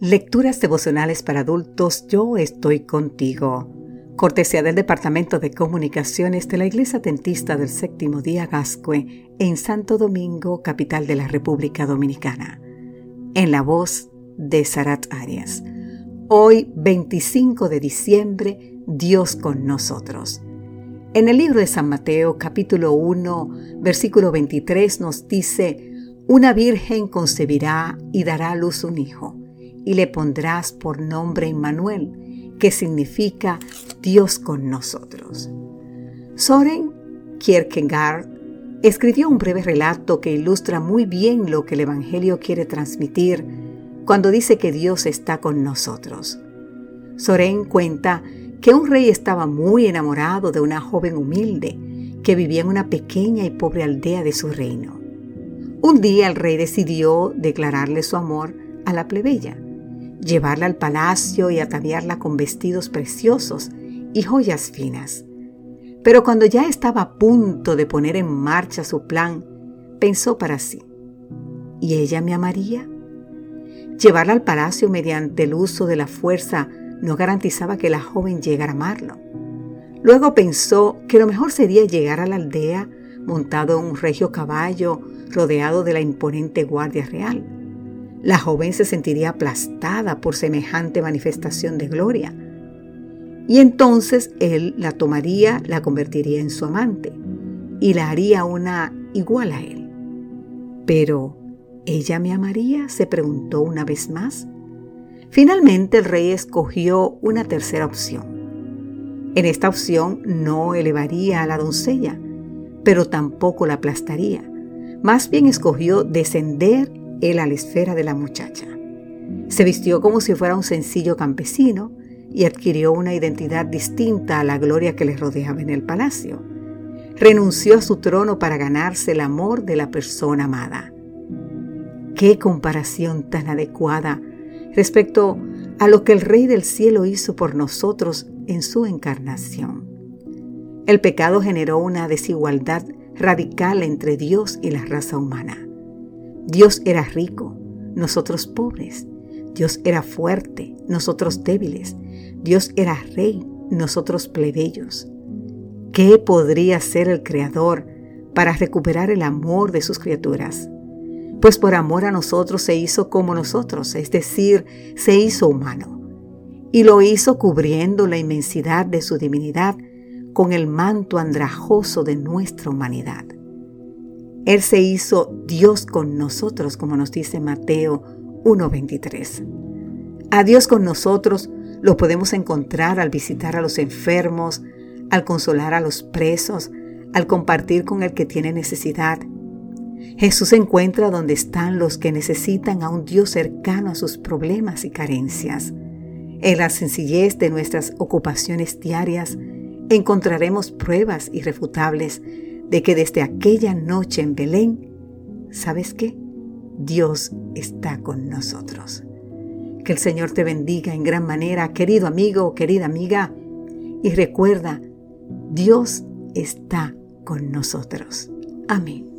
Lecturas devocionales para adultos, yo estoy contigo. Cortesía del Departamento de Comunicaciones de la Iglesia Tentista del Séptimo Día Gascue en Santo Domingo, capital de la República Dominicana. En la voz de Sarat Arias. Hoy, 25 de diciembre, Dios con nosotros. En el libro de San Mateo, capítulo 1, versículo 23, nos dice, Una virgen concebirá y dará a luz un hijo y le pondrás por nombre Emmanuel, que significa Dios con nosotros. Soren Kierkegaard escribió un breve relato que ilustra muy bien lo que el Evangelio quiere transmitir cuando dice que Dios está con nosotros. Soren cuenta que un rey estaba muy enamorado de una joven humilde que vivía en una pequeña y pobre aldea de su reino. Un día el rey decidió declararle su amor a la plebeya llevarla al palacio y ataviarla con vestidos preciosos y joyas finas. Pero cuando ya estaba a punto de poner en marcha su plan, pensó para sí, ¿y ella me amaría? Llevarla al palacio mediante el uso de la fuerza no garantizaba que la joven llegara a amarlo. Luego pensó que lo mejor sería llegar a la aldea montado en un regio caballo rodeado de la imponente guardia real la joven se sentiría aplastada por semejante manifestación de gloria. Y entonces él la tomaría, la convertiría en su amante y la haría una igual a él. Pero, ¿ella me amaría? se preguntó una vez más. Finalmente el rey escogió una tercera opción. En esta opción no elevaría a la doncella, pero tampoco la aplastaría. Más bien escogió descender él a la esfera de la muchacha. Se vistió como si fuera un sencillo campesino y adquirió una identidad distinta a la gloria que le rodeaba en el palacio. Renunció a su trono para ganarse el amor de la persona amada. Qué comparación tan adecuada respecto a lo que el Rey del Cielo hizo por nosotros en su encarnación. El pecado generó una desigualdad radical entre Dios y la raza humana. Dios era rico, nosotros pobres. Dios era fuerte, nosotros débiles. Dios era rey, nosotros plebeyos. ¿Qué podría hacer el Creador para recuperar el amor de sus criaturas? Pues por amor a nosotros se hizo como nosotros, es decir, se hizo humano. Y lo hizo cubriendo la inmensidad de su divinidad con el manto andrajoso de nuestra humanidad. Él se hizo Dios con nosotros, como nos dice Mateo 1.23. A Dios con nosotros lo podemos encontrar al visitar a los enfermos, al consolar a los presos, al compartir con el que tiene necesidad. Jesús encuentra donde están los que necesitan a un Dios cercano a sus problemas y carencias. En la sencillez de nuestras ocupaciones diarias encontraremos pruebas irrefutables de que desde aquella noche en Belén, ¿sabes qué? Dios está con nosotros. Que el Señor te bendiga en gran manera, querido amigo, querida amiga, y recuerda, Dios está con nosotros. Amén.